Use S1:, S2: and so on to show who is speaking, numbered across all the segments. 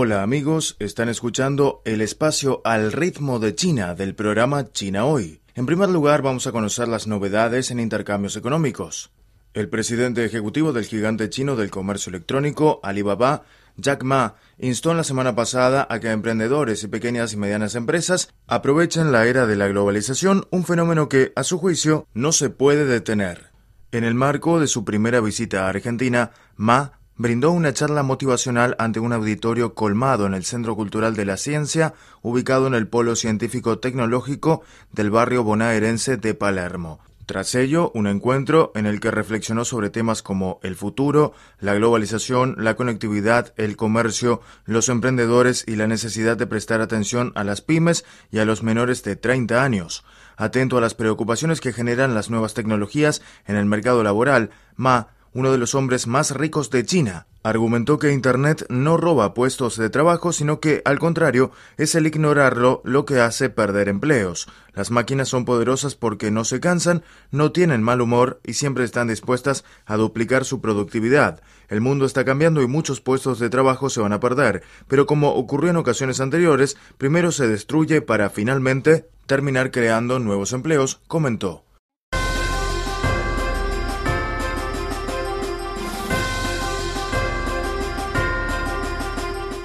S1: Hola amigos, están escuchando el espacio al ritmo de China del programa China Hoy. En primer lugar vamos a conocer las novedades en intercambios económicos. El presidente ejecutivo del gigante chino del comercio electrónico, Alibaba, Jack Ma, instó en la semana pasada a que emprendedores y pequeñas y medianas empresas aprovechen la era de la globalización, un fenómeno que, a su juicio, no se puede detener. En el marco de su primera visita a Argentina, Ma brindó una charla motivacional ante un auditorio colmado en el Centro Cultural de la Ciencia, ubicado en el Polo Científico Tecnológico del barrio bonaerense de Palermo. Tras ello, un encuentro en el que reflexionó sobre temas como el futuro, la globalización, la conectividad, el comercio, los emprendedores y la necesidad de prestar atención a las pymes y a los menores de 30 años. Atento a las preocupaciones que generan las nuevas tecnologías en el mercado laboral, Ma uno de los hombres más ricos de China, argumentó que Internet no roba puestos de trabajo, sino que, al contrario, es el ignorarlo lo que hace perder empleos. Las máquinas son poderosas porque no se cansan, no tienen mal humor y siempre están dispuestas a duplicar su productividad. El mundo está cambiando y muchos puestos de trabajo se van a perder, pero como ocurrió en ocasiones anteriores, primero se destruye para finalmente terminar creando nuevos empleos, comentó.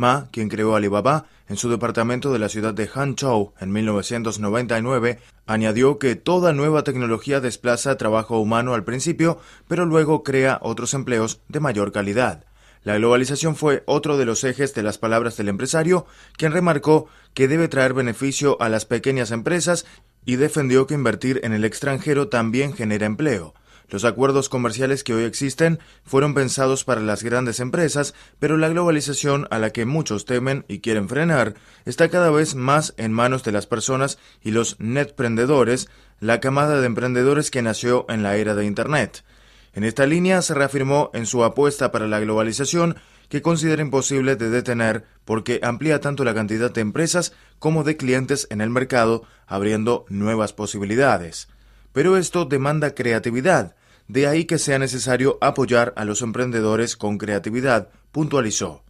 S1: Ma, quien creó Alibaba en su departamento de la ciudad de Hangzhou en 1999, añadió que toda nueva tecnología desplaza trabajo humano al principio, pero luego crea otros empleos de mayor calidad. La globalización fue otro de los ejes de las palabras del empresario, quien remarcó que debe traer beneficio a las pequeñas empresas y defendió que invertir en el extranjero también genera empleo. Los acuerdos comerciales que hoy existen fueron pensados para las grandes empresas, pero la globalización a la que muchos temen y quieren frenar está cada vez más en manos de las personas y los netprendedores, la camada de emprendedores que nació en la era de Internet. En esta línea se reafirmó en su apuesta para la globalización que considera imposible de detener porque amplía tanto la cantidad de empresas como de clientes en el mercado, abriendo nuevas posibilidades. Pero esto demanda creatividad, de ahí que sea necesario apoyar a los emprendedores con creatividad, puntualizó.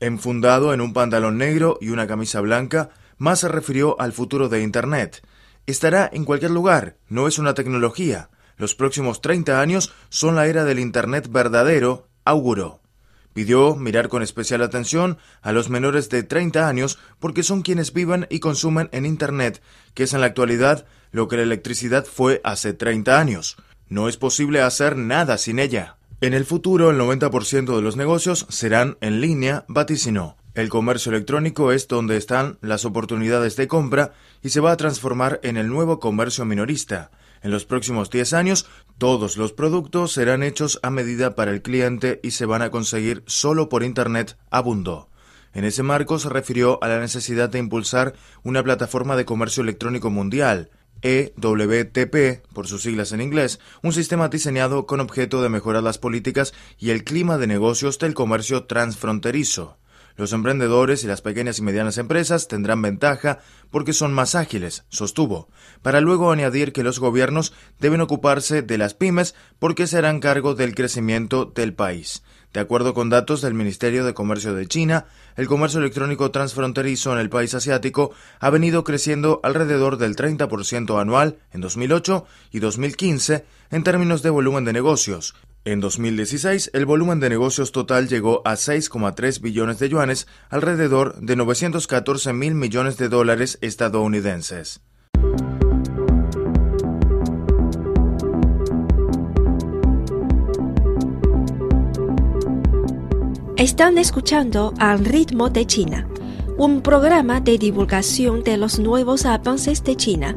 S1: Enfundado en un pantalón negro y una camisa blanca, más se refirió al futuro de Internet. Estará en cualquier lugar, no es una tecnología. Los próximos 30 años son la era del Internet verdadero, auguró. Pidió mirar con especial atención a los menores de 30 años porque son quienes viven y consumen en Internet, que es en la actualidad lo que la electricidad fue hace 30 años. No es posible hacer nada sin ella. En el futuro, el 90% de los negocios serán en línea, vaticinó. El comercio electrónico es donde están las oportunidades de compra y se va a transformar en el nuevo comercio minorista. En los próximos 10 años, todos los productos serán hechos a medida para el cliente y se van a conseguir solo por Internet, abundó. En ese marco se refirió a la necesidad de impulsar una plataforma de comercio electrónico mundial, EWTP, por sus siglas en inglés, un sistema diseñado con objeto de mejorar las políticas y el clima de negocios del comercio transfronterizo. Los emprendedores y las pequeñas y medianas empresas tendrán ventaja porque son más ágiles, sostuvo, para luego añadir que los gobiernos deben ocuparse de las pymes porque se harán cargo del crecimiento del país. De acuerdo con datos del Ministerio de Comercio de China, el comercio electrónico transfronterizo en el país asiático ha venido creciendo alrededor del 30% anual en 2008 y 2015 en términos de volumen de negocios. En 2016, el volumen de negocios total llegó a 6,3 billones de yuanes, alrededor de 914 mil millones de dólares estadounidenses.
S2: Están escuchando Al ritmo de China, un programa de divulgación de los nuevos avances de China,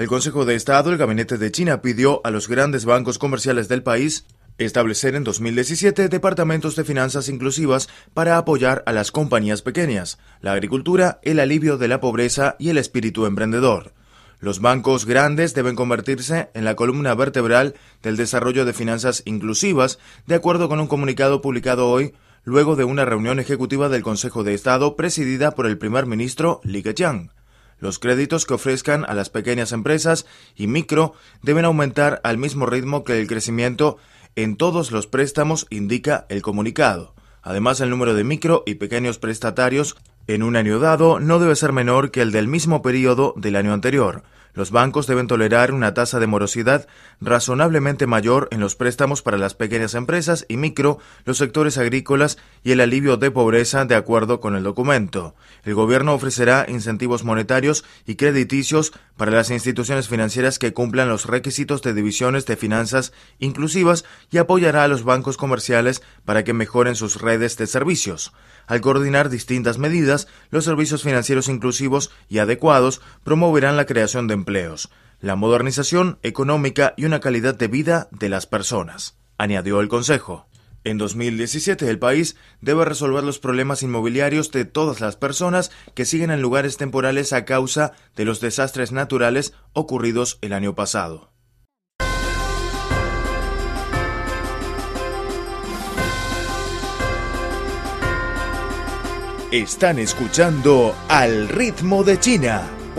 S1: El Consejo de Estado, el Gabinete de China, pidió a los grandes bancos comerciales del país establecer en 2017 departamentos de finanzas inclusivas para apoyar a las compañías pequeñas, la agricultura, el alivio de la pobreza y el espíritu emprendedor. Los bancos grandes deben convertirse en la columna vertebral del desarrollo de finanzas inclusivas, de acuerdo con un comunicado publicado hoy, luego de una reunión ejecutiva del Consejo de Estado presidida por el primer ministro Li Keqiang. Los créditos que ofrezcan a las pequeñas empresas y micro deben aumentar al mismo ritmo que el crecimiento en todos los préstamos, indica el comunicado. Además, el número de micro y pequeños prestatarios en un año dado no debe ser menor que el del mismo periodo del año anterior. Los bancos deben tolerar una tasa de morosidad razonablemente mayor en los préstamos para las pequeñas empresas y micro, los sectores agrícolas y el alivio de pobreza de acuerdo con el documento. El gobierno ofrecerá incentivos monetarios y crediticios para las instituciones financieras que cumplan los requisitos de divisiones de finanzas inclusivas y apoyará a los bancos comerciales para que mejoren sus redes de servicios. Al coordinar distintas medidas, los servicios financieros inclusivos y adecuados promoverán la creación de empleos, la modernización económica y una calidad de vida de las personas, añadió el Consejo. En 2017 el país debe resolver los problemas inmobiliarios de todas las personas que siguen en lugares temporales a causa de los desastres naturales ocurridos el año pasado. Están escuchando Al ritmo de China,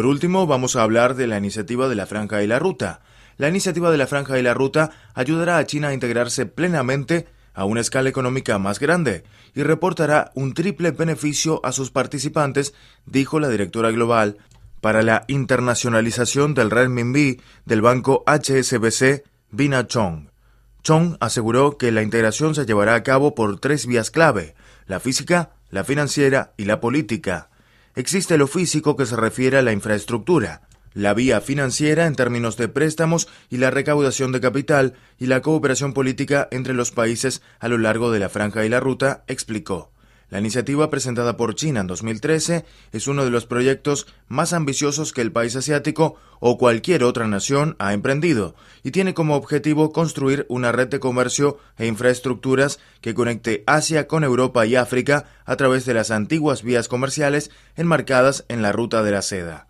S1: Por último, vamos a hablar de la iniciativa de la Franja y la Ruta. La iniciativa de la Franja y la Ruta ayudará a China a integrarse plenamente a una escala económica más grande y reportará un triple beneficio a sus participantes, dijo la directora global para la internacionalización del renminbi del banco HSBC, Bina Chong. Chong aseguró que la integración se llevará a cabo por tres vías clave, la física, la financiera y la política. Existe lo físico que se refiere a la infraestructura, la vía financiera en términos de préstamos y la recaudación de capital y la cooperación política entre los países a lo largo de la franja y la ruta, explicó. La iniciativa presentada por China en 2013 es uno de los proyectos más ambiciosos que el país asiático o cualquier otra nación ha emprendido y tiene como objetivo construir una red de comercio e infraestructuras que conecte Asia con Europa y África a través de las antiguas vías comerciales enmarcadas en la ruta de la seda.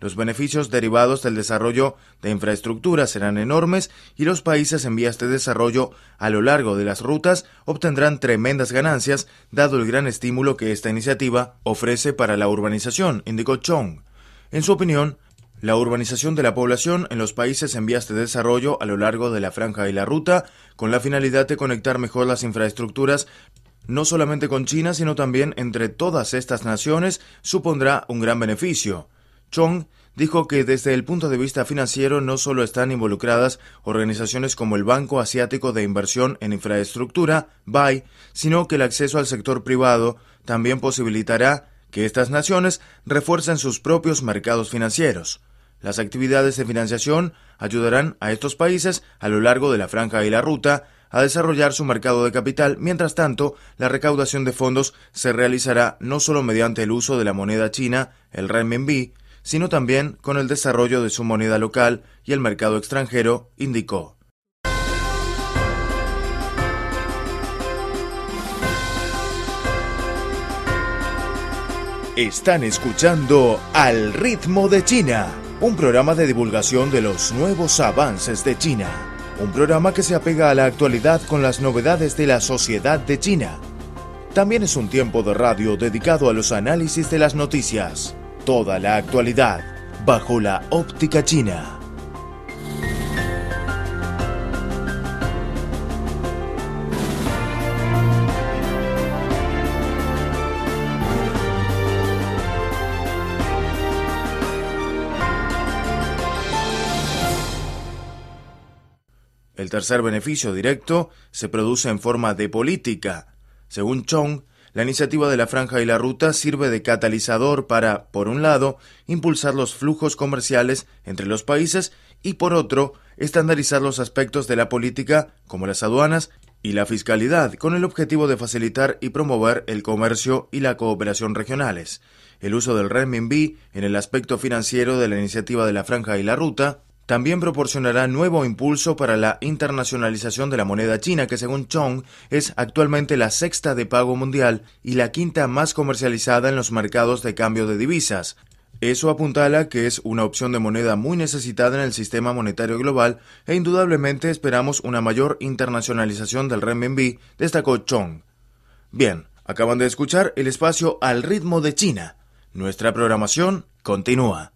S1: Los beneficios derivados del desarrollo de infraestructura serán enormes y los países en vías de desarrollo a lo largo de las rutas obtendrán tremendas ganancias dado el gran estímulo que esta iniciativa ofrece para la urbanización, indicó Chong. En su opinión, la urbanización de la población en los países en vías de desarrollo a lo largo de la franja y la ruta, con la finalidad de conectar mejor las infraestructuras, no solamente con China, sino también entre todas estas naciones, supondrá un gran beneficio. Chong dijo que desde el punto de vista financiero no solo están involucradas organizaciones como el Banco Asiático de Inversión en Infraestructura, BAI, sino que el acceso al sector privado también posibilitará que estas naciones refuercen sus propios mercados financieros. Las actividades de financiación ayudarán a estos países a lo largo de la franja y la ruta a desarrollar su mercado de capital. Mientras tanto, la recaudación de fondos se realizará no solo mediante el uso de la moneda china, el renminbi, sino también con el desarrollo de su moneda local y el mercado extranjero, indicó. Están escuchando Al ritmo de China, un programa de divulgación de los nuevos avances de China, un programa que se apega a la actualidad con las novedades de la sociedad de China. También es un tiempo de radio dedicado a los análisis de las noticias Toda la actualidad bajo la óptica china. El tercer beneficio directo se produce en forma de política. Según Chong, la iniciativa de la Franja y la Ruta sirve de catalizador para, por un lado, impulsar los flujos comerciales entre los países y, por otro, estandarizar los aspectos de la política, como las aduanas y la fiscalidad, con el objetivo de facilitar y promover el comercio y la cooperación regionales. El uso del renminbi en el aspecto financiero de la iniciativa de la Franja y la Ruta también proporcionará nuevo impulso para la internacionalización de la moneda china, que según Chong es actualmente la sexta de pago mundial y la quinta más comercializada en los mercados de cambio de divisas. Eso apuntala que es una opción de moneda muy necesitada en el sistema monetario global e indudablemente esperamos una mayor internacionalización del renminbi, destacó Chong. Bien, acaban de escuchar el espacio al ritmo de China. Nuestra programación continúa.